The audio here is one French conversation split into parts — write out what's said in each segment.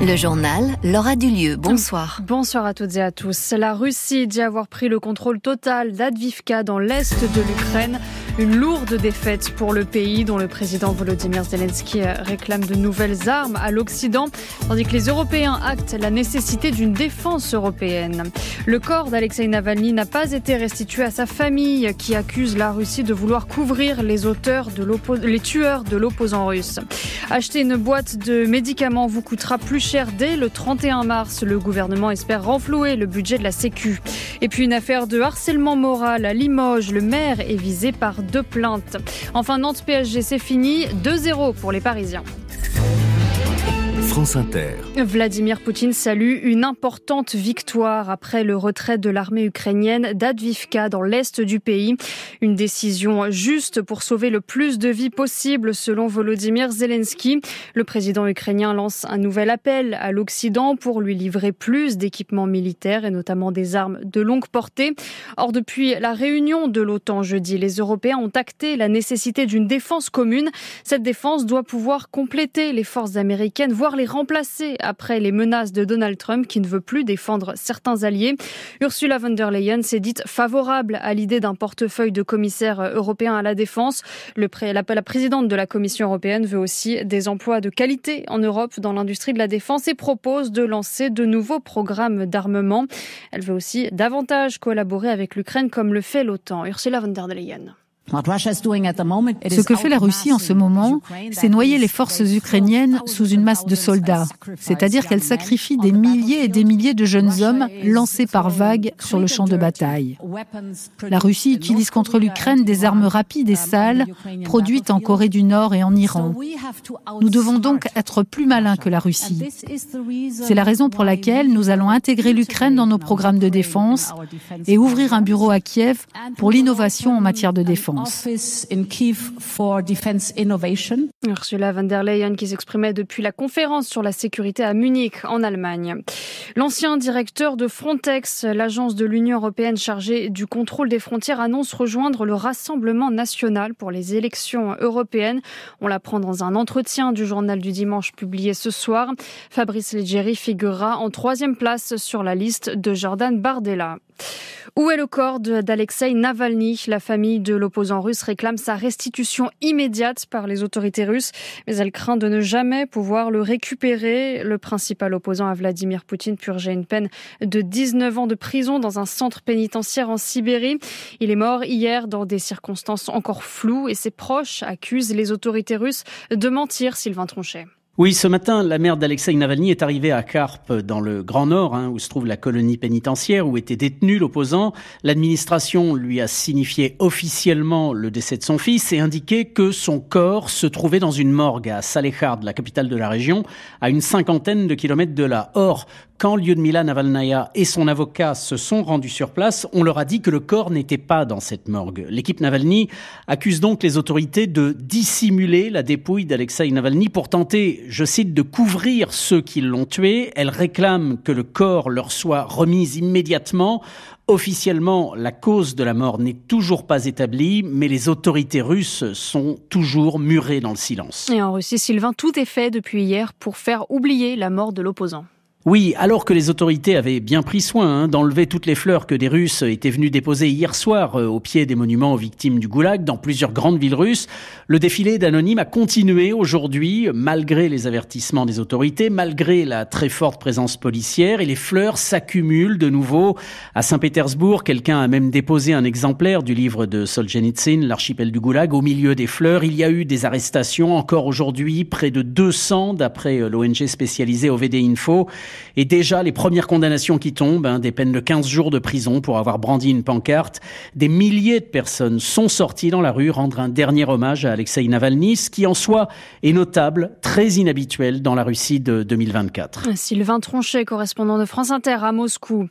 Le journal Laura Dulieu. Bonsoir. Bonsoir à toutes et à tous. La Russie dit avoir pris le contrôle total d'Advivka dans l'est de l'Ukraine. Une lourde défaite pour le pays dont le président Volodymyr Zelensky réclame de nouvelles armes à l'Occident, tandis que les Européens actent la nécessité d'une défense européenne. Le corps d'Alexei Navalny n'a pas été restitué à sa famille qui accuse la Russie de vouloir couvrir les auteurs les tueurs de l'opposant russe. Acheter une boîte de médicaments vous coûtera plus cher dès le 31 mars. Le gouvernement espère renflouer le budget de la Sécu. Et puis une affaire de harcèlement moral à Limoges. Le maire est visé par deux plaintes. Enfin, Nantes PSG, c'est fini. 2-0 pour les Parisiens. Vladimir Poutine salue une importante victoire après le retrait de l'armée ukrainienne d'Advivka dans l'est du pays. Une décision juste pour sauver le plus de vies possible selon Volodymyr Zelensky. Le président ukrainien lance un nouvel appel à l'Occident pour lui livrer plus d'équipements militaires et notamment des armes de longue portée. Or, depuis la réunion de l'OTAN jeudi, les Européens ont acté la nécessité d'une défense commune. Cette défense doit pouvoir compléter les forces américaines, voire les remplacé après les menaces de Donald Trump qui ne veut plus défendre certains alliés. Ursula von der Leyen s'est dite favorable à l'idée d'un portefeuille de commissaire européen à la défense. La, la présidente de la Commission européenne veut aussi des emplois de qualité en Europe dans l'industrie de la défense et propose de lancer de nouveaux programmes d'armement. Elle veut aussi davantage collaborer avec l'Ukraine comme le fait l'OTAN. Ursula von der Leyen. Ce que fait la Russie en ce moment, c'est noyer les forces ukrainiennes sous une masse de soldats, c'est-à-dire qu'elle sacrifie des milliers et des milliers de jeunes hommes lancés par vagues sur le champ de bataille. La Russie utilise contre l'Ukraine des armes rapides et sales produites en Corée du Nord et en Iran. Nous devons donc être plus malins que la Russie. C'est la raison pour laquelle nous allons intégrer l'Ukraine dans nos programmes de défense et ouvrir un bureau à Kiev pour l'innovation en matière de défense. Ursula von der Leyen qui s'exprimait depuis la conférence sur la sécurité à Munich en Allemagne. L'ancien directeur de Frontex, l'agence de l'Union européenne chargée du contrôle des frontières, annonce rejoindre le Rassemblement national pour les élections européennes. On l'apprend dans un entretien du journal du dimanche publié ce soir. Fabrice Leggeri figurera en troisième place sur la liste de Jordan Bardella. Où est le corps d'Alexei Navalny? La famille de l'opposant russe réclame sa restitution immédiate par les autorités russes, mais elle craint de ne jamais pouvoir le récupérer. Le principal opposant à Vladimir Poutine purgeait une peine de 19 ans de prison dans un centre pénitentiaire en Sibérie. Il est mort hier dans des circonstances encore floues et ses proches accusent les autorités russes de mentir, Sylvain Tronchet. Oui, ce matin, la mère d'Alexei Navalny est arrivée à Karp, dans le Grand Nord, hein, où se trouve la colonie pénitentiaire où était détenu l'opposant. L'administration lui a signifié officiellement le décès de son fils et indiqué que son corps se trouvait dans une morgue à Salehard, la capitale de la région, à une cinquantaine de kilomètres de là. Or, quand Lyudmila Navalnaya et son avocat se sont rendus sur place, on leur a dit que le corps n'était pas dans cette morgue. L'équipe Navalny accuse donc les autorités de dissimuler la dépouille d'Alexei Navalny pour tenter, je cite, de couvrir ceux qui l'ont tué. Elle réclame que le corps leur soit remis immédiatement. Officiellement, la cause de la mort n'est toujours pas établie, mais les autorités russes sont toujours murées dans le silence. Et en Russie, Sylvain, tout est fait depuis hier pour faire oublier la mort de l'opposant. Oui, alors que les autorités avaient bien pris soin hein, d'enlever toutes les fleurs que des Russes étaient venus déposer hier soir euh, au pied des monuments aux victimes du goulag dans plusieurs grandes villes russes, le défilé d'anonymes a continué aujourd'hui malgré les avertissements des autorités, malgré la très forte présence policière et les fleurs s'accumulent de nouveau à Saint-Pétersbourg. Quelqu'un a même déposé un exemplaire du livre de Solzhenitsyn, l'archipel du goulag, au milieu des fleurs. Il y a eu des arrestations encore aujourd'hui, près de 200 d'après euh, l'ONG spécialisée OVD Info. Et déjà, les premières condamnations qui tombent, hein, des peines de 15 jours de prison pour avoir brandi une pancarte. Des milliers de personnes sont sorties dans la rue rendre un dernier hommage à Alexei Navalny, ce qui en soi est notable, très inhabituel dans la Russie de 2024. Sylvain Tronchet, correspondant de France Inter à Moscou.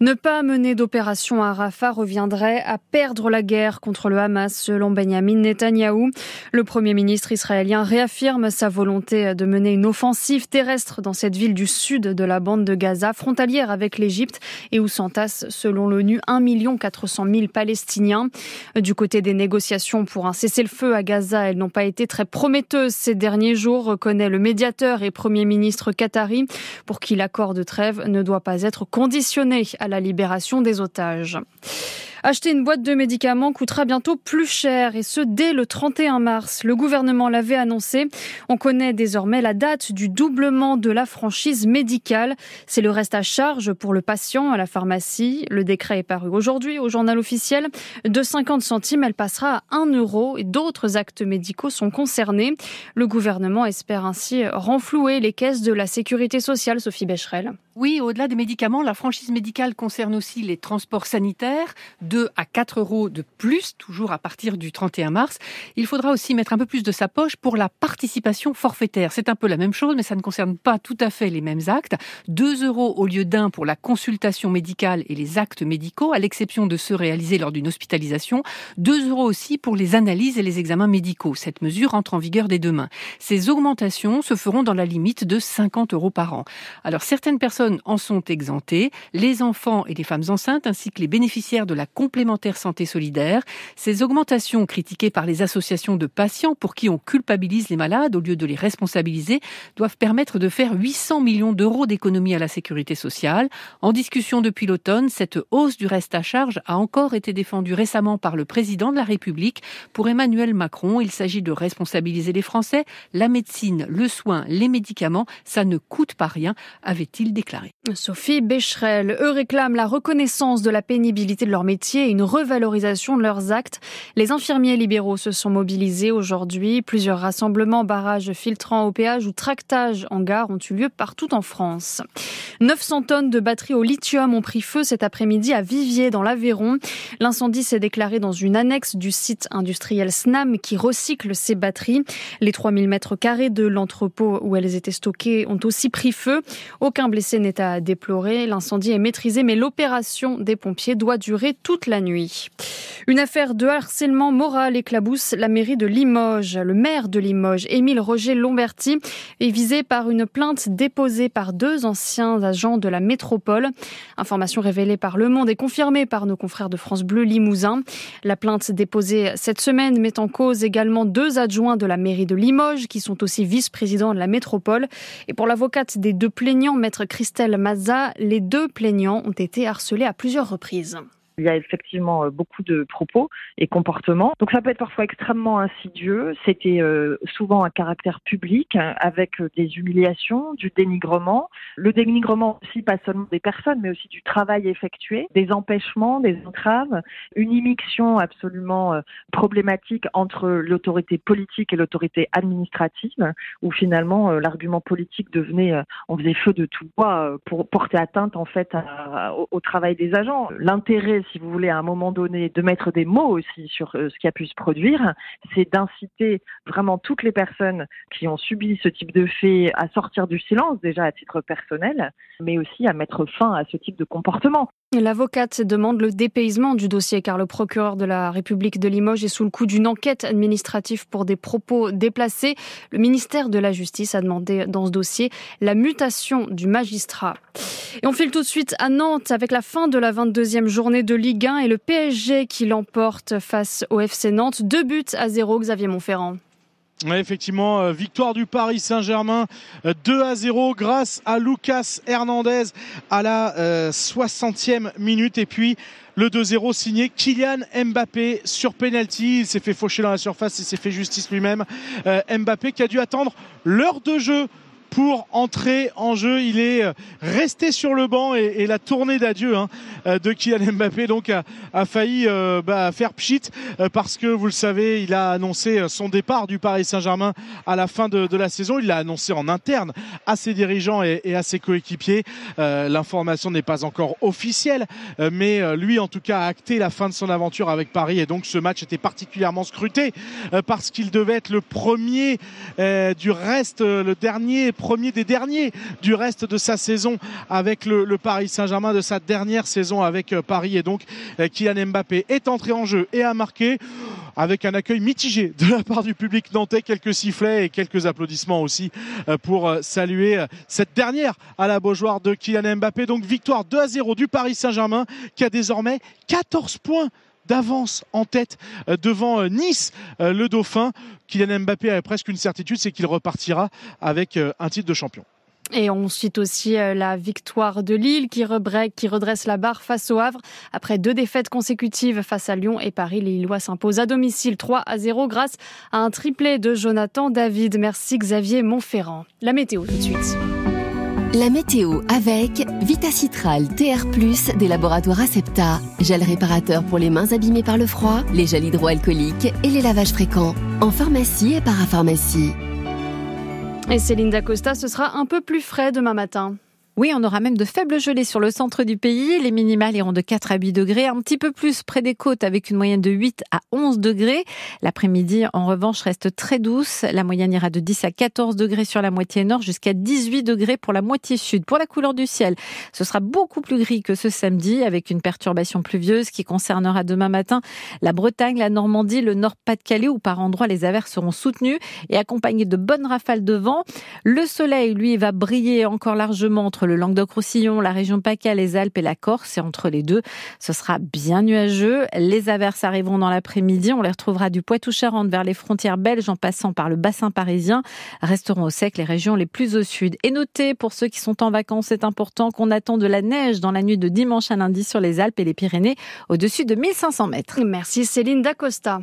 Ne pas mener d'opération à Rafah reviendrait à perdre la guerre contre le Hamas, selon Benjamin Netanyahou. Le Premier ministre israélien réaffirme sa volonté de mener une offensive terrestre dans cette ville du sud de la bande de Gaza, frontalière avec l'Égypte, et où s'entassent, selon l'ONU, 1 400 000 Palestiniens. Du côté des négociations pour un cessez-le-feu à Gaza, elles n'ont pas été très prometteuses ces derniers jours, reconnaît le médiateur et Premier ministre qatari, pour qui l'accord de trêve ne doit pas être conditionné à la libération des otages. Acheter une boîte de médicaments coûtera bientôt plus cher et ce dès le 31 mars. Le gouvernement l'avait annoncé. On connaît désormais la date du doublement de la franchise médicale. C'est le reste à charge pour le patient à la pharmacie. Le décret est paru aujourd'hui au journal officiel. De 50 centimes, elle passera à 1 euro et d'autres actes médicaux sont concernés. Le gouvernement espère ainsi renflouer les caisses de la sécurité sociale, Sophie Becherel. Oui, au-delà des médicaments, la franchise médicale concerne aussi les transports sanitaires, 2 à 4 euros de plus, toujours à partir du 31 mars. Il faudra aussi mettre un peu plus de sa poche pour la participation forfaitaire. C'est un peu la même chose, mais ça ne concerne pas tout à fait les mêmes actes. 2 euros au lieu d'un pour la consultation médicale et les actes médicaux, à l'exception de ceux réalisés lors d'une hospitalisation. 2 euros aussi pour les analyses et les examens médicaux. Cette mesure entre en vigueur dès demain. Ces augmentations se feront dans la limite de 50 euros par an. Alors certaines personnes en sont exemptés, les enfants et les femmes enceintes ainsi que les bénéficiaires de la complémentaire santé solidaire. Ces augmentations critiquées par les associations de patients pour qui on culpabilise les malades au lieu de les responsabiliser doivent permettre de faire 800 millions d'euros d'économies à la sécurité sociale. En discussion depuis l'automne, cette hausse du reste à charge a encore été défendue récemment par le président de la République. Pour Emmanuel Macron, il s'agit de responsabiliser les Français. La médecine, le soin, les médicaments, ça ne coûte pas rien, avait-il déclaré. Sophie Becherel, eux réclament la reconnaissance de la pénibilité de leur métier et une revalorisation de leurs actes. Les infirmiers libéraux se sont mobilisés aujourd'hui. Plusieurs rassemblements, barrages filtrants au péage ou tractages en gare ont eu lieu partout en France. 900 tonnes de batteries au lithium ont pris feu cet après-midi à Viviers dans l'Aveyron. L'incendie s'est déclaré dans une annexe du site industriel SNAM qui recycle ces batteries. Les 3000 mètres carrés de l'entrepôt où elles étaient stockées ont aussi pris feu. Aucun blessé n'est à déplorer. L'incendie est maîtrisé, mais l'opération des pompiers doit durer toute la nuit. Une affaire de harcèlement moral éclabousse la mairie de Limoges. Le maire de Limoges, Émile Roger Lomberti, est visé par une plainte déposée par deux anciens agents de la métropole. Information révélée par Le Monde et confirmée par nos confrères de France Bleu Limousin. La plainte déposée cette semaine met en cause également deux adjoints de la mairie de Limoges qui sont aussi vice-présidents de la métropole. Et pour l'avocate des deux plaignants, maître Christelle Mazza, les deux plaignants ont été harcelés à plusieurs reprises. Il y a effectivement euh, beaucoup de propos et comportements. Donc ça peut être parfois extrêmement insidieux. C'était euh, souvent un caractère public hein, avec euh, des humiliations, du dénigrement. Le dénigrement aussi pas seulement des personnes, mais aussi du travail effectué, des empêchements, des entraves, une immixtion absolument problématique entre l'autorité politique et l'autorité administrative, où finalement l'argument politique devenait, on faisait feu de tout bois pour porter atteinte en fait au, au travail des agents. L'intérêt si vous voulez, à un moment donné, de mettre des mots aussi sur euh, ce qui a pu se produire, c'est d'inciter vraiment toutes les personnes qui ont subi ce type de fait à sortir du silence, déjà à titre personnel, mais aussi à mettre fin à ce type de comportement. L'avocate demande le dépaysement du dossier car le procureur de la République de Limoges est sous le coup d'une enquête administrative pour des propos déplacés. Le ministère de la Justice a demandé dans ce dossier la mutation du magistrat. Et on file tout de suite à Nantes avec la fin de la 22e journée de Ligue 1 et le PSG qui l'emporte face au FC Nantes. Deux buts à zéro, Xavier Montferrand. Effectivement, euh, victoire du Paris Saint-Germain 2 euh, à 0 grâce à Lucas Hernandez à la 60e euh, minute. Et puis le 2-0 signé Kylian Mbappé sur penalty. Il s'est fait faucher dans la surface, il s'est fait justice lui-même. Mbappé qui a dû attendre l'heure de jeu pour entrer en jeu. Il est euh, resté sur le banc et, la tournée d'adieu hein, euh, de Kylian Mbappé donc a, failli euh, bah, faire pchit parce que vous le savez, il a annoncé son départ du Paris Saint-Germain à la fin de, la saison. Il l'a annoncé en interne à ses dirigeants et, à ses coéquipiers. L'information n'est pas encore officielle, mais lui en tout cas a acté la fin de son aventure avec Paris et donc ce match était particulièrement scruté parce qu'il devait être le premier du reste, le dernier premier des derniers du reste de sa saison avec le, Paris Saint-Germain, de sa dernière saison avec euh, Paris. Et donc, euh, Kylian Mbappé est entré en jeu et a marqué avec un accueil mitigé de la part du public nantais, quelques sifflets et quelques applaudissements aussi euh, pour saluer cette dernière à la Beaujoire de Kylian Mbappé. Donc victoire 2 à 0 du Paris Saint-Germain qui a désormais 14 points d'avance en tête devant Nice, le Dauphin. Kylian Mbappé a presque une certitude, c'est qu'il repartira avec un titre de champion. Et on cite aussi euh, la victoire de Lille qui, qui redresse la barre face au Havre. Après deux défaites consécutives face à Lyon et Paris, les Lillois s'imposent à domicile 3 à 0 grâce à un triplé de Jonathan David. Merci Xavier Montferrand. La météo tout de suite. La météo avec Vitacitral TR+, des laboratoires Acepta. Gel réparateur pour les mains abîmées par le froid, les gels hydroalcooliques et les lavages fréquents. En pharmacie et parapharmacie. Et Céline Dacosta, ce sera un peu plus frais demain matin. Oui, on aura même de faibles gelées sur le centre du pays. Les minimales iront de 4 à 8 degrés, un petit peu plus près des côtes avec une moyenne de 8 à 11 degrés. L'après-midi, en revanche, reste très douce. La moyenne ira de 10 à 14 degrés sur la moitié nord jusqu'à 18 degrés pour la moitié sud. Pour la couleur du ciel, ce sera beaucoup plus gris que ce samedi avec une perturbation pluvieuse qui concernera demain matin la Bretagne, la Normandie, le Nord-Pas-de-Calais où par endroits les averses seront soutenues et accompagnées de bonnes rafales de vent. Le soleil, lui, va briller encore largement le Languedoc-Roussillon, la région PACA, les Alpes et la Corse. Et entre les deux, ce sera bien nuageux. Les averses arriveront dans l'après-midi. On les retrouvera du Poitou-Charentes vers les frontières belges en passant par le bassin parisien. Resteront au sec les régions les plus au sud. Et notez, pour ceux qui sont en vacances, c'est important qu'on attend de la neige dans la nuit de dimanche à lundi sur les Alpes et les Pyrénées au-dessus de 1500 mètres. Merci Céline Dacosta.